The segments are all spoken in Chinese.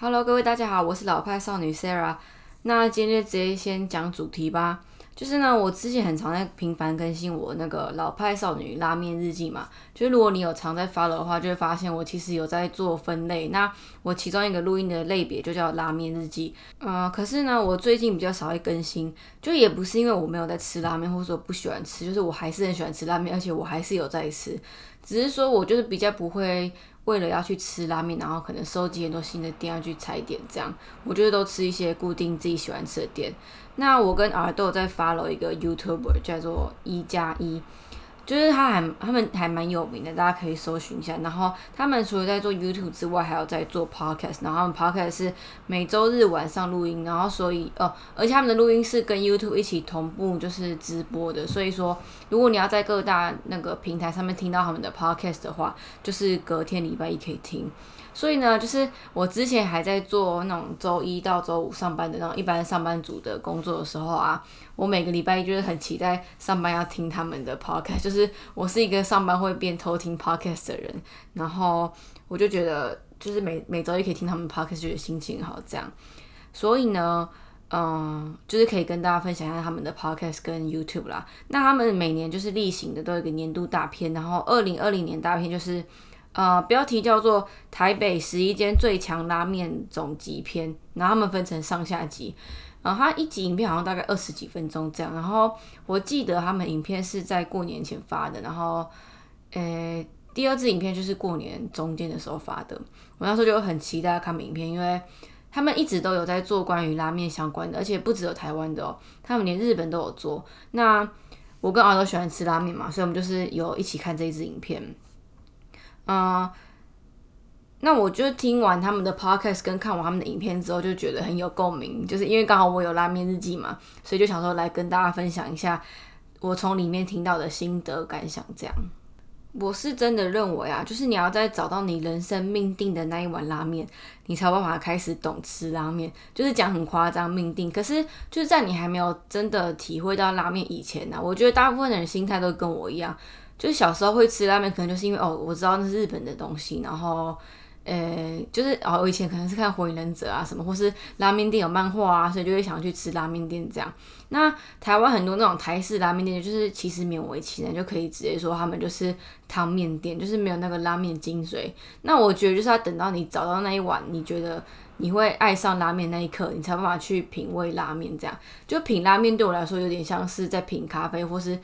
Hello，各位大家好，我是老派少女 Sarah。那今天就直接先讲主题吧。就是呢，我之前很常在频繁更新我那个老派少女拉面日记嘛。就是如果你有常在发的话，就会发现我其实有在做分类。那我其中一个录音的类别就叫拉面日记。嗯，可是呢，我最近比较少会更新，就也不是因为我没有在吃拉面，或者说不喜欢吃，就是我还是很喜欢吃拉面，而且我还是有在吃，只是说我就是比较不会。为了要去吃拉面，然后可能收集很多新的店要去踩点，这样我觉得都吃一些固定自己喜欢吃的店。那我跟耳豆在 follow 一个 YouTuber 叫做一加一。就是他还他们还蛮有名的，大家可以搜寻一下。然后他们除了在做 YouTube 之外，还有在做 Podcast。然后他们 Podcast 是每周日晚上录音，然后所以哦，而且他们的录音是跟 YouTube 一起同步，就是直播的。所以说，如果你要在各大那个平台上面听到他们的 Podcast 的话，就是隔天礼拜一可以听。所以呢，就是我之前还在做那种周一到周五上班的那种一般上班族的工作的时候啊，我每个礼拜一就是很期待上班要听他们的 podcast，就是我是一个上班会变偷听 podcast 的人，然后我就觉得就是每每周一可以听他们 podcast，觉得心情好这样。所以呢，嗯，就是可以跟大家分享一下他们的 podcast 跟 YouTube 啦。那他们每年就是例行的都有一个年度大片，然后二零二零年大片就是。呃，标题叫做《台北十一间最强拉面总集篇》，然后他们分成上下集，然后它一集影片好像大概二十几分钟这样。然后我记得他们影片是在过年前发的，然后，呃，第二支影片就是过年中间的时候发的。我那时候就很期待看影片，因为他们一直都有在做关于拉面相关的，而且不只有台湾的哦，他们连日本都有做。那我跟阿都喜欢吃拉面嘛，所以我们就是有一起看这一支影片。嗯，那我就听完他们的 podcast 跟看完他们的影片之后，就觉得很有共鸣，就是因为刚好我有拉面日记嘛，所以就想说来跟大家分享一下我从里面听到的心得感想。这样，我是真的认为啊，就是你要在找到你人生命定的那一碗拉面，你才有办法开始懂吃拉面。就是讲很夸张命定，可是就是在你还没有真的体会到拉面以前呢，我觉得大部分人心态都跟我一样。就是小时候会吃拉面，可能就是因为哦，我知道那是日本的东西，然后，呃，就是哦，我以前可能是看火影忍者啊什么，或是拉面店有漫画啊，所以就会想去吃拉面店这样。那台湾很多那种台式拉面店，就是其实勉为其难就可以直接说他们就是汤面店，就是没有那个拉面精髓。那我觉得就是要等到你找到那一碗，你觉得你会爱上拉面那一刻，你才办法去品味拉面。这样就品拉面对我来说有点像是在品咖啡，或是。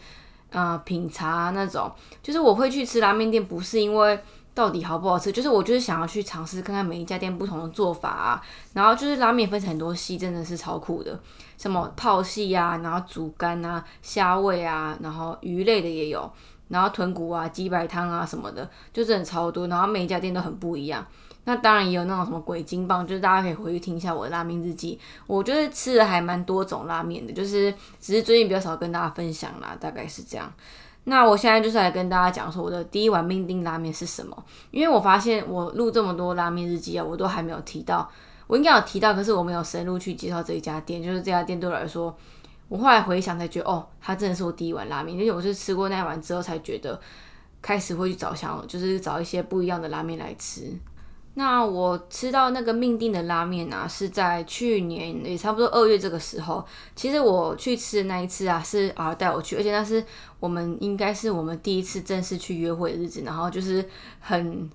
呃，品茶那种，就是我会去吃拉面店，不是因为到底好不好吃，就是我就是想要去尝试看看每一家店不同的做法啊。然后就是拉面分成很多系，真的是超酷的，什么泡系啊，然后煮干啊，虾味啊，然后鱼类的也有，然后豚骨啊，鸡白汤啊什么的，就真的超多。然后每一家店都很不一样。那当然也有那种什么鬼金棒，就是大家可以回去听一下我的拉面日记。我觉得吃的还蛮多种拉面的，就是只是最近比较少跟大家分享啦，大概是这样。那我现在就是来跟大家讲说我的第一碗命定拉面是什么，因为我发现我录这么多拉面日记啊，我都还没有提到，我应该有提到，可是我没有深入去介绍这一家店，就是这家店对我来说，我后来回想才觉得，哦，它真的是我第一碗拉面，因为我是吃过那碗之后才觉得，开始会去找想，就是找一些不一样的拉面来吃。那我吃到那个命定的拉面啊，是在去年也差不多二月这个时候。其实我去吃的那一次啊，是儿带我去，而且那是我们应该是我们第一次正式去约会的日子，然后就是很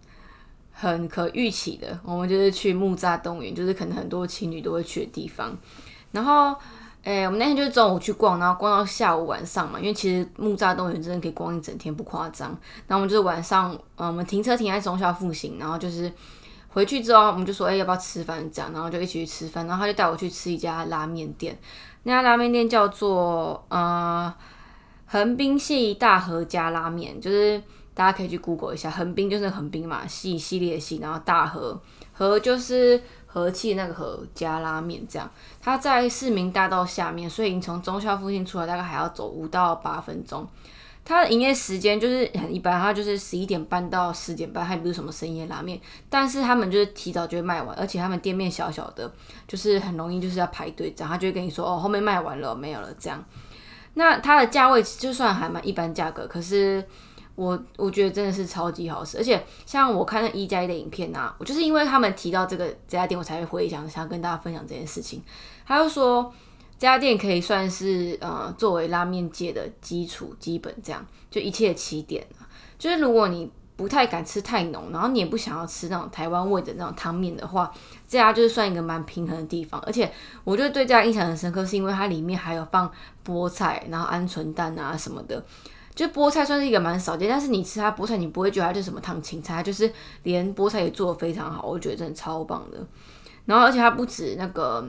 很可预期的，我们就是去木栅动物园，就是可能很多情侣都会去的地方。然后，诶，我们那天就是中午去逛，然后逛到下午晚上嘛，因为其实木栅动物园真的可以逛一整天，不夸张。然后我们就是晚上，嗯，我们停车停在中校复兴，然后就是。回去之后，我们就说，哎，要不要吃饭？这样，然后就一起去吃饭。然后他就带我去吃一家拉面店，那家拉面店叫做呃横滨系大和家拉面，就是大家可以去 Google 一下，横滨就是横滨嘛，系系列系，然后大和和就是和气那个和家拉面这样。它在市民大道下面，所以你从中校附近出来，大概还要走五到八分钟。它的营业时间就是很一般，它就是十一点半到十点半，还不是什么深夜拉面。但是他们就是提早就会卖完，而且他们店面小小的，就是很容易就是要排队这样。他就会跟你说哦，后面卖完了，没有了这样。那它的价位就算还蛮一般价格，可是我我觉得真的是超级好吃，而且像我看那一加一的影片啊，我就是因为他们提到这个这家店，我才会回想想跟大家分享这件事情。他就说这家店可以算是呃作为拉面界的基础基本，这样就一切起点就是如果你不太敢吃太浓，然后你也不想要吃那种台湾味的那种汤面的话，这家就是算一个蛮平衡的地方。而且我觉得对这家印象很深刻，是因为它里面还有放菠菜，然后鹌鹑蛋啊什么的。就菠菜算是一个蛮少见，但是你吃它菠菜，你不会觉得它是什么烫青菜，它就是连菠菜也做的非常好，我觉得真的超棒的。然后而且它不止那个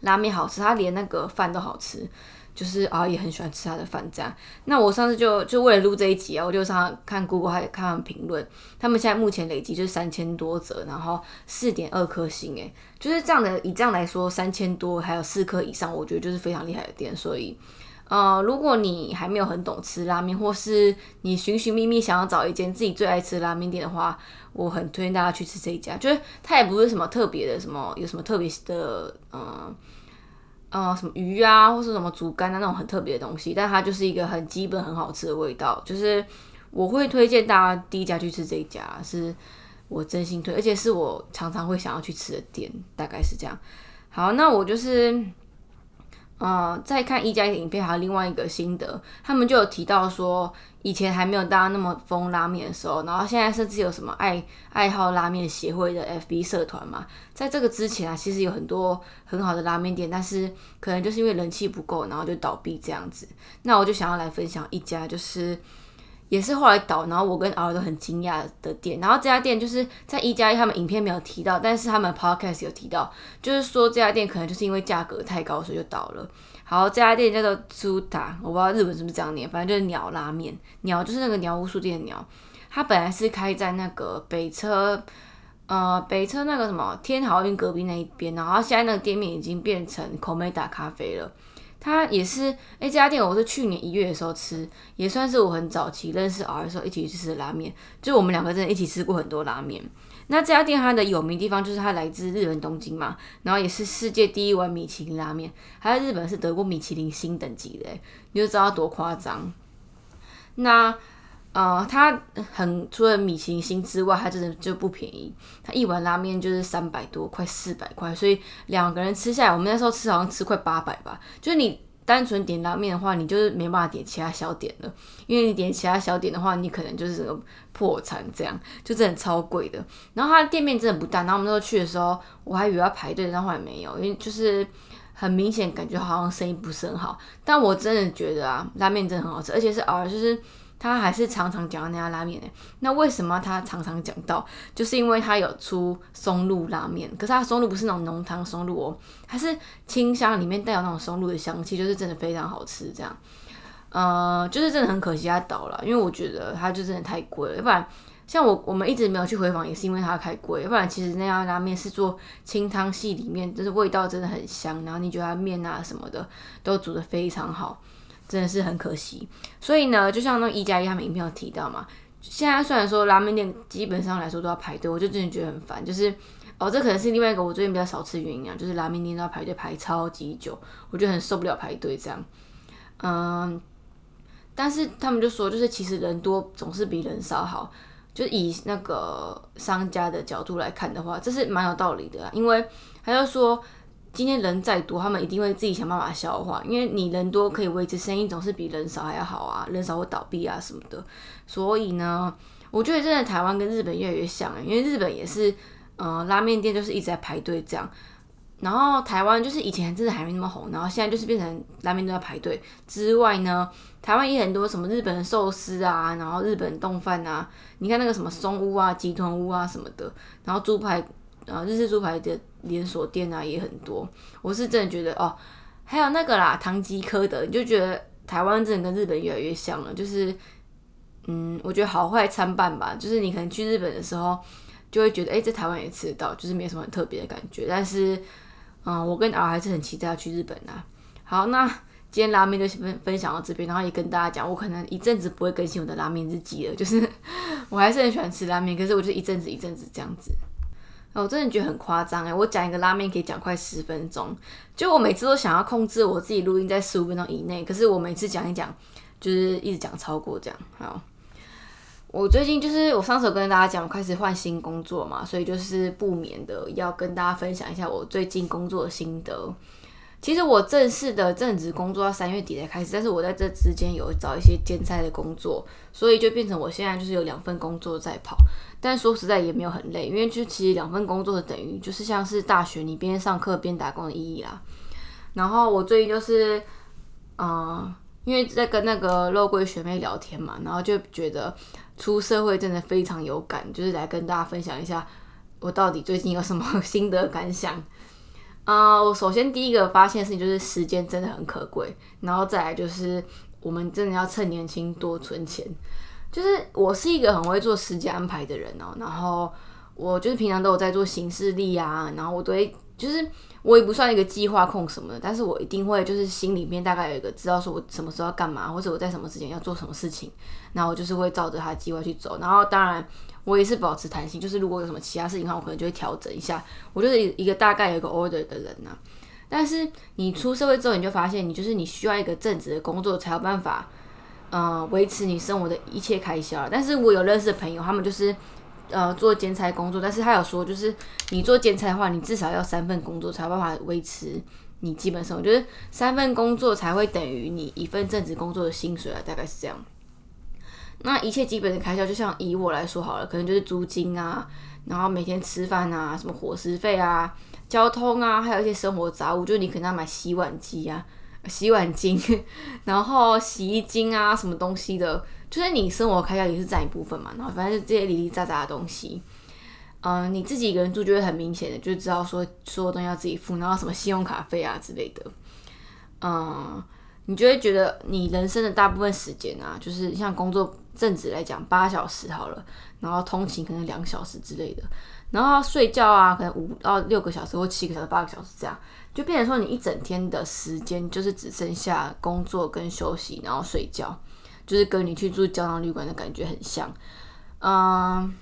拉面好吃，他连那个饭都好吃，就是啊也很喜欢吃他的饭这样。那我上次就就为了录这一集啊，我就上看 Google 还看评论，他们现在目前累积就是三千多折，然后四点二颗星，诶，就是这样的，以这样来说，三千多还有四颗以上，我觉得就是非常厉害的店，所以。呃，如果你还没有很懂吃拉面，或是你寻寻觅觅想要找一间自己最爱吃拉面店的话，我很推荐大家去吃这一家。就是它也不是什么特别的，什么有什么特别的，呃呃，什么鱼啊，或是什么竹竿啊那种很特别的东西，但它就是一个很基本、很好吃的味道。就是我会推荐大家第一家去吃这一家，是我真心推，而且是我常常会想要去吃的店，大概是这样。好，那我就是。呃，再看一家的影片，还有另外一个心得，他们就有提到说，以前还没有大家那么疯拉面的时候，然后现在甚至有什么爱爱好拉面协会的 FB 社团嘛，在这个之前啊，其实有很多很好的拉面店，但是可能就是因为人气不够，然后就倒闭这样子。那我就想要来分享一家，就是。也是后来倒，然后我跟敖都很惊讶的店。然后这家店就是在一加一，他们影片没有提到，但是他们 podcast 有提到，就是说这家店可能就是因为价格太高，所以就倒了。好，这家店叫做猪打，我不知道日本是不是这样念，反正就是鸟拉面。鸟就是那个鸟屋书店的鸟。它本来是开在那个北车，呃，北车那个什么天豪运隔壁那一边，然后现在那个店面已经变成口美打咖啡了。它也是，哎，这家店我是去年一月的时候吃，也算是我很早期认识 R 的时候一起去吃的拉面，就我们两个真的一起吃过很多拉面。那这家店它的有名地方就是它来自日本东京嘛，然后也是世界第一碗米其林拉面，还在日本是得过米其林星等级的，你就知道多夸张。那呃，它很除了米其林星之外，它真的就不便宜，它一碗拉面就是三百多，快四百块，所以两个人吃下来，我们那时候吃好像吃快八百吧。就是你单纯点拉面的话，你就是没办法点其他小点了，因为你点其他小点的话，你可能就是破产这样，就真的超贵的。然后它店面真的不大，然后我们那时候去的时候，我还以为要排队，但后来没有，因为就是很明显感觉好像生意不是很好。但我真的觉得啊，拉面真的很好吃，而且是偶尔就是。他还是常常讲到那家拉面呢。那为什么他常常讲到？就是因为他有出松露拉面，可是他松露不是那种浓汤松露哦，它是清香，里面带有那种松露的香气，就是真的非常好吃。这样，呃，就是真的很可惜他倒了，因为我觉得他就真的太贵了。要不然，像我我们一直没有去回访，也是因为它太贵。要不然，其实那家拉面是做清汤系里面，就是味道真的很香，然后你觉得它面啊什么的都煮的非常好。真的是很可惜，所以呢，就像那一加一他们影片有提到嘛，现在虽然说拉面店基本上来说都要排队，我就真的觉得很烦。就是哦，这可能是另外一个我最近比较少吃原因啊，就是拉面店都要排队排超级久，我觉得很受不了排队这样。嗯，但是他们就说，就是其实人多总是比人少好，就以那个商家的角度来看的话，这是蛮有道理的，因为他就说。今天人再多，他们一定会自己想办法消化，因为你人多可以维持生意，总是比人少还要好啊。人少会倒闭啊什么的，所以呢，我觉得真的台湾跟日本越来越像，因为日本也是，呃，拉面店就是一直在排队这样，然后台湾就是以前真的还没那么红，然后现在就是变成拉面都要排队之外呢，台湾也很多什么日本寿司啊，然后日本冻饭啊，你看那个什么松屋啊、吉豚屋啊什么的，然后猪排。啊，日式猪排的连锁店啊也很多，我是真的觉得哦，还有那个啦，唐吉诃德，你就觉得台湾真的跟日本越来越像了，就是，嗯，我觉得好坏参半吧，就是你可能去日本的时候，就会觉得，哎，在台湾也吃得到，就是没什么很特别的感觉，但是，嗯，我跟敖还是很期待要去日本啊。好，那今天拉面就分分享到这边，然后也跟大家讲，我可能一阵子不会更新我的拉面日记了，就是我还是很喜欢吃拉面，可是我就一阵子一阵子这样子。我真的觉得很夸张哎！我讲一个拉面可以讲快十分钟，就我每次都想要控制我自己录音在十五分钟以内，可是我每次讲一讲，就是一直讲超过这样。好，我最近就是我上次有跟大家讲，开始换新工作嘛，所以就是不免的要跟大家分享一下我最近工作的心得。其实我正式的正职工作要三月底才开始，但是我在这之间有找一些兼差的工作，所以就变成我现在就是有两份工作在跑。但说实在也没有很累，因为就其实两份工作等于就是像是大学你边上课边打工的意义啦。然后我最近就是，嗯，因为在跟那个肉桂学妹聊天嘛，然后就觉得出社会真的非常有感，就是来跟大家分享一下我到底最近有什么心得感想。啊，我首先第一个发现的事情就是时间真的很可贵，然后再来就是我们真的要趁年轻多存钱。就是我是一个很会做时间安排的人哦，然后我就是平常都有在做行事历啊，然后我都会就是我也不算一个计划控什么的，但是我一定会就是心里面大概有一个知道说我什么时候要干嘛，或者我在什么时间要做什么事情，然后我就是会照着他计划去走，然后当然我也是保持弹性，就是如果有什么其他事情的话，我可能就会调整一下，我就是一个大概有一个 order 的人呐。但是你出社会之后，你就发现你就是你需要一个正职的工作才有办法。呃，维持你生活的一切开销。但是我有认识的朋友，他们就是呃做兼差工作，但是他有说，就是你做兼差的话，你至少要三份工作才有办法维持你基本生活，就是三份工作才会等于你一份正职工作的薪水啊，大概是这样。那一切基本的开销，就像以我来说好了，可能就是租金啊，然后每天吃饭啊，什么伙食费啊、交通啊，还有一些生活杂物，就是你可能要买洗碗机啊。洗碗巾，然后洗衣精啊，什么东西的，就是你生活开销也是占一部分嘛。然后反正就这些零零杂杂的东西，嗯，你自己一个人住就会很明显的就知道说所有东西要自己付，然后什么信用卡费啊之类的，嗯，你就会觉得你人生的大部分时间啊，就是像工作正职来讲八小时好了，然后通勤可能两小时之类的，然后睡觉啊，可能五到六个小时或七个小时、八个小时这样。就变成说，你一整天的时间就是只剩下工作跟休息，然后睡觉，就是跟你去住胶囊旅馆的感觉很像。嗯，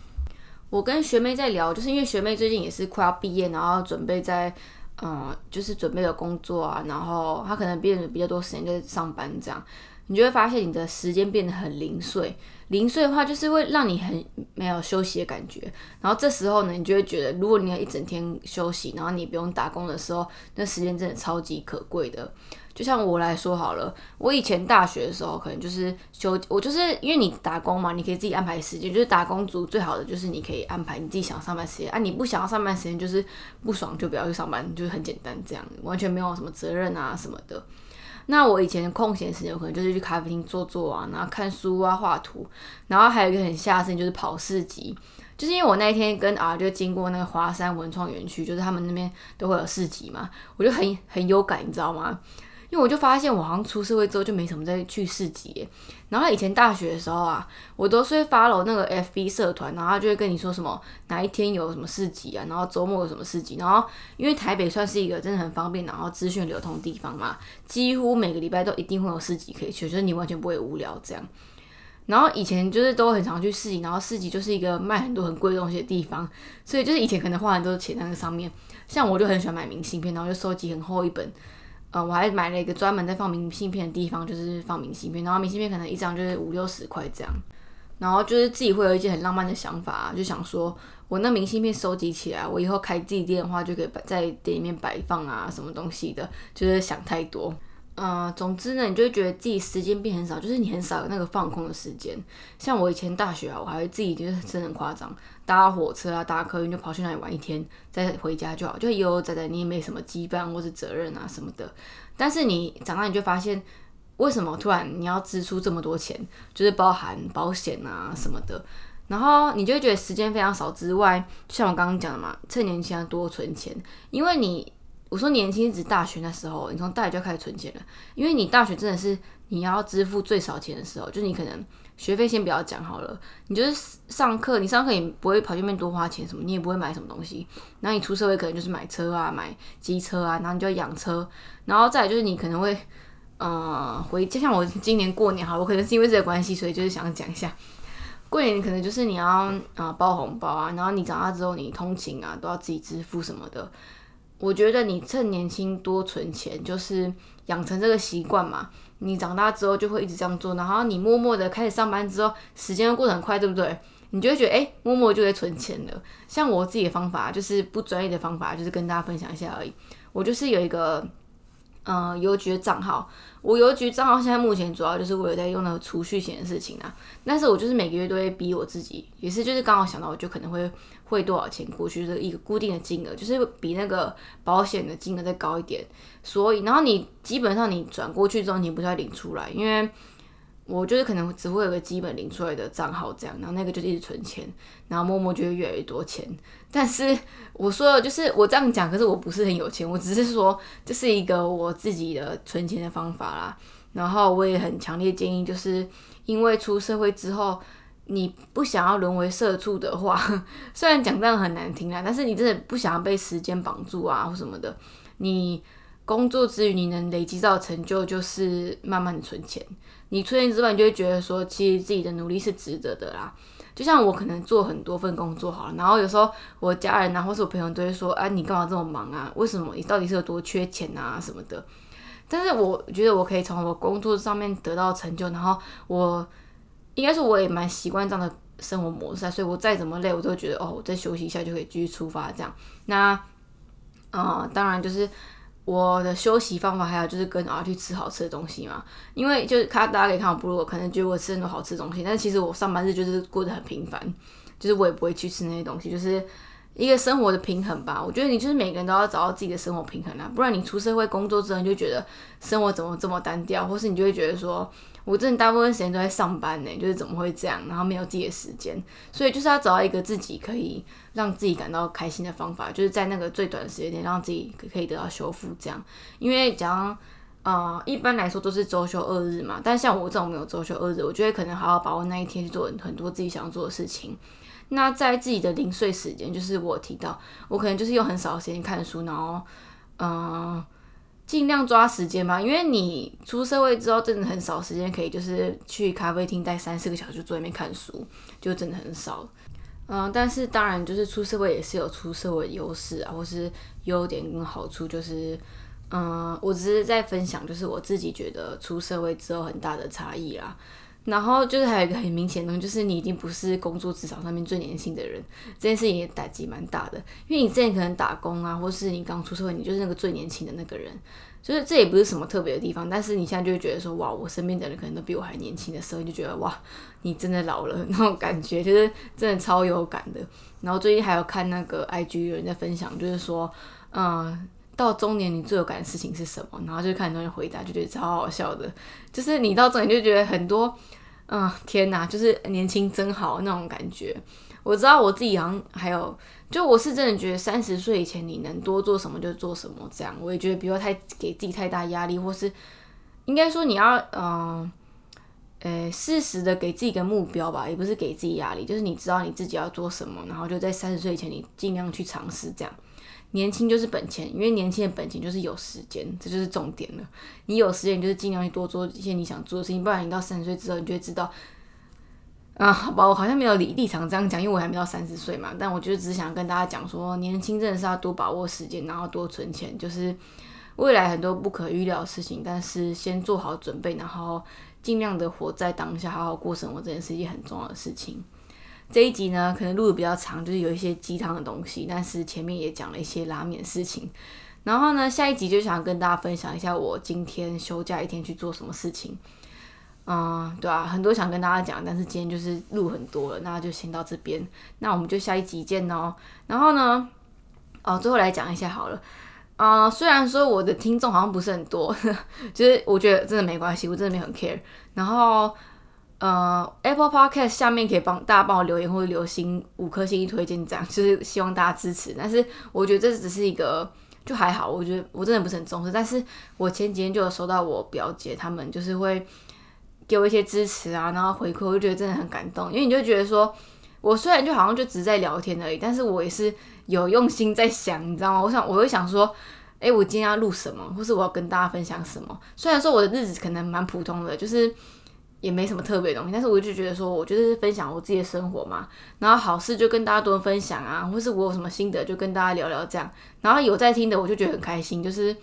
我跟学妹在聊，就是因为学妹最近也是快要毕业，然后准备在嗯，就是准备了工作啊，然后她可能变得比较多时间在上班这样。你就会发现你的时间变得很零碎，零碎的话就是会让你很没有休息的感觉。然后这时候呢，你就会觉得，如果你要一整天休息，然后你不用打工的时候，那时间真的超级可贵的。就像我来说好了，我以前大学的时候，可能就是休，我就是因为你打工嘛，你可以自己安排时间。就是打工族最好的就是你可以安排你自己想上班时间啊，你不想要上班时间，就是不爽就不要去上班，就是很简单这样，完全没有什么责任啊什么的。那我以前空闲时间可能就是去咖啡厅坐坐啊，然后看书啊、画图，然后还有一个很吓的事情就是跑市集，就是因为我那一天跟 R 就经过那个华山文创园区，就是他们那边都会有市集嘛，我就很很有感，你知道吗？因为我就发现我好像出社会之后就没什么再去市集，然后以前大学的时候啊，我都是会发了那个 FB 社团，然后他就会跟你说什么哪一天有什么市集啊，然后周末有什么市集，然后因为台北算是一个真的很方便，然后资讯流通的地方嘛，几乎每个礼拜都一定会有市集可以去，就是你完全不会无聊这样。然后以前就是都很常去市集，然后市集就是一个卖很多很贵的东西的地方，所以就是以前可能花很多钱在那上面，像我就很喜欢买明信片，然后就收集很厚一本。呃，我还买了一个专门在放明信片的地方，就是放明信片，然后明信片可能一张就是五六十块这样，然后就是自己会有一些很浪漫的想法，就想说我那明信片收集起来，我以后开自己店的话就可以摆在店里面摆放啊，什么东西的，就是想太多。嗯，总之呢，你就会觉得自己时间变很少，就是你很少有那个放空的时间。像我以前大学啊，我还会自己就是真的很夸张，搭火车啊，搭客运就跑去那里玩一天，再回家就好，就悠悠哉哉，你也没什么羁绊或是责任啊什么的。但是你长大你就发现，为什么突然你要支出这么多钱，就是包含保险啊什么的，然后你就会觉得时间非常少之外，像我刚刚讲的嘛，趁年轻多存钱，因为你。我说年轻，指大学那时候，你从大学就开始存钱了，因为你大学真的是你要支付最少钱的时候，就是你可能学费先不要讲好了，你就是上课，你上课也不会跑去那边多花钱什么，你也不会买什么东西，然后你出社会可能就是买车啊，买机车啊，然后你就要养车，然后再就是你可能会，呃，回就像我今年过年哈，我可能是因为这个关系，所以就是想讲一下，过年可能就是你要啊包红包啊，然后你长大之后你通勤啊都要自己支付什么的。我觉得你趁年轻多存钱，就是养成这个习惯嘛。你长大之后就会一直这样做，然后你默默的开始上班之后，时间过得很快，对不对？你就会觉得，哎，默默就会存钱了。像我自己的方法，就是不专业的方法，就是跟大家分享一下而已。我就是有一个。嗯，邮局的账号，我邮局账号现在目前主要就是我有在用那个储蓄险的事情啊。但是我就是每个月都会逼我自己，也是就是刚好想到，我就可能会汇多少钱过去，就是一个固定的金额，就是比那个保险的金额再高一点。所以，然后你基本上你转过去之后，你不再领出来，因为。我就是可能只会有个基本领出来的账号这样，然后那个就一直存钱，然后默默就会越来越多钱。但是我说的就是我这样讲，可是我不是很有钱，我只是说这是一个我自己的存钱的方法啦。然后我也很强烈建议，就是因为出社会之后，你不想要沦为社畜的话，虽然讲这样很难听啦，但是你真的不想要被时间绑住啊或什么的，你工作之余你能累积到成就，就是慢慢的存钱。你存钱之外，你就会觉得说，其实自己的努力是值得的啦。就像我可能做很多份工作好了，然后有时候我家人啊，或是我朋友都会说，哎，你干嘛这么忙啊？为什么？你到底是有多缺钱啊什么的？但是我觉得我可以从我工作上面得到成就，然后我应该说我也蛮习惯这样的生活模式，所以我再怎么累，我都觉得哦，我再休息一下就可以继续出发这样。那，啊，当然就是。我的休息方法还有就是跟儿去吃好吃的东西嘛，因为就是看大家可以看我不如我可能觉得我吃很多好吃的东西，但其实我上班日就是过得很平凡，就是我也不会去吃那些东西，就是一个生活的平衡吧。我觉得你就是每个人都要找到自己的生活平衡啊，不然你出社会工作之后你就觉得生活怎么这么单调，或是你就会觉得说。我真的大部分时间都在上班呢，就是怎么会这样？然后没有自己的时间，所以就是要找到一个自己可以让自己感到开心的方法，就是在那个最短的时间内让自己可以得到修复。这样，因为讲，呃，一般来说都是周休二日嘛，但像我这种没有周休二日，我觉得可能好好把握那一天去做很多自己想做的事情。那在自己的零碎时间，就是我提到，我可能就是用很少时间看书，然后，嗯。尽量抓时间吧，因为你出社会之后，真的很少时间可以就是去咖啡厅待三四个小时坐那边看书，就真的很少。嗯，但是当然就是出社会也是有出社会优势啊，或是优点跟好处，就是嗯，我只是在分享，就是我自己觉得出社会之后很大的差异啦。然后就是还有一个很明显的东西，就是你已经不是工作职场上面最年轻的人，这件事情也打击蛮大的。因为你之前可能打工啊，或是你刚出社会，你就是那个最年轻的那个人，就是这也不是什么特别的地方。但是你现在就会觉得说，哇，我身边的人可能都比我还年轻的时候，你就觉得哇，你真的老了那种感觉，就是真的超有感的。然后最近还有看那个 IG 有人在分享，就是说，嗯，到中年你最有感的事情是什么？然后就看很多人回答，就觉得超好笑的。就是你到中年就觉得很多。嗯，天哪，就是年轻真好那种感觉。我知道我自己好像还有，就我是真的觉得三十岁以前你能多做什么就做什么，这样我也觉得不要太给自己太大压力，或是应该说你要嗯，呃，适时的给自己一个目标吧，也不是给自己压力，就是你知道你自己要做什么，然后就在三十岁以前你尽量去尝试这样。年轻就是本钱，因为年轻的本钱就是有时间，这就是重点了。你有时间，你就是尽量去多做一些你想做的事情，不然你到三十岁之后，你就会知道，啊，好吧，我好像没有立立场这样讲，因为我还没到三十岁嘛。但我就只想跟大家讲说，年轻真的是要多把握时间，然后多存钱，就是未来很多不可预料的事情，但是先做好准备，然后尽量的活在当下，好好过生活，这件是一件很重要的事情。这一集呢，可能录的比较长，就是有一些鸡汤的东西，但是前面也讲了一些拉面的事情。然后呢，下一集就想跟大家分享一下我今天休假一天去做什么事情。嗯，对啊，很多想跟大家讲，但是今天就是录很多了，那就先到这边。那我们就下一集见哦。然后呢，哦，最后来讲一下好了。啊，虽然说我的听众好像不是很多，就是我觉得真的没关系，我真的没很 care。然后。呃，Apple Podcast 下面可以帮大家帮我留言或者留星五颗星推荐，这样 就是希望大家支持。但是我觉得这只是一个就还好，我觉得我真的不是很重视。但是我前几天就有收到我表姐他们就是会给我一些支持啊，然后回馈，我就觉得真的很感动。因为你就觉得说我虽然就好像就只在聊天而已，但是我也是有用心在想，你知道吗？我想我会想说，诶，我今天要录什么，或是我要跟大家分享什么？虽然说我的日子可能蛮普通的，就是。也没什么特别东西，但是我就觉得说，我就是分享我自己的生活嘛，然后好事就跟大家多分享啊，或是我有什么心得就跟大家聊聊这样，然后有在听的我就觉得很开心，就是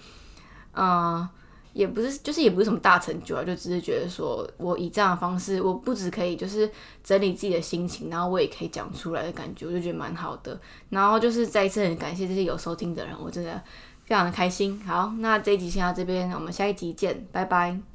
嗯。也不是，就是也不是什么大成就啊，就只是觉得说我以这样的方式，我不只可以就是整理自己的心情，然后我也可以讲出来的感觉，我就觉得蛮好的。然后就是再一次很感谢这些有收听的人，我真的非常的开心。好，那这一集先到这边，我们下一集见，拜拜。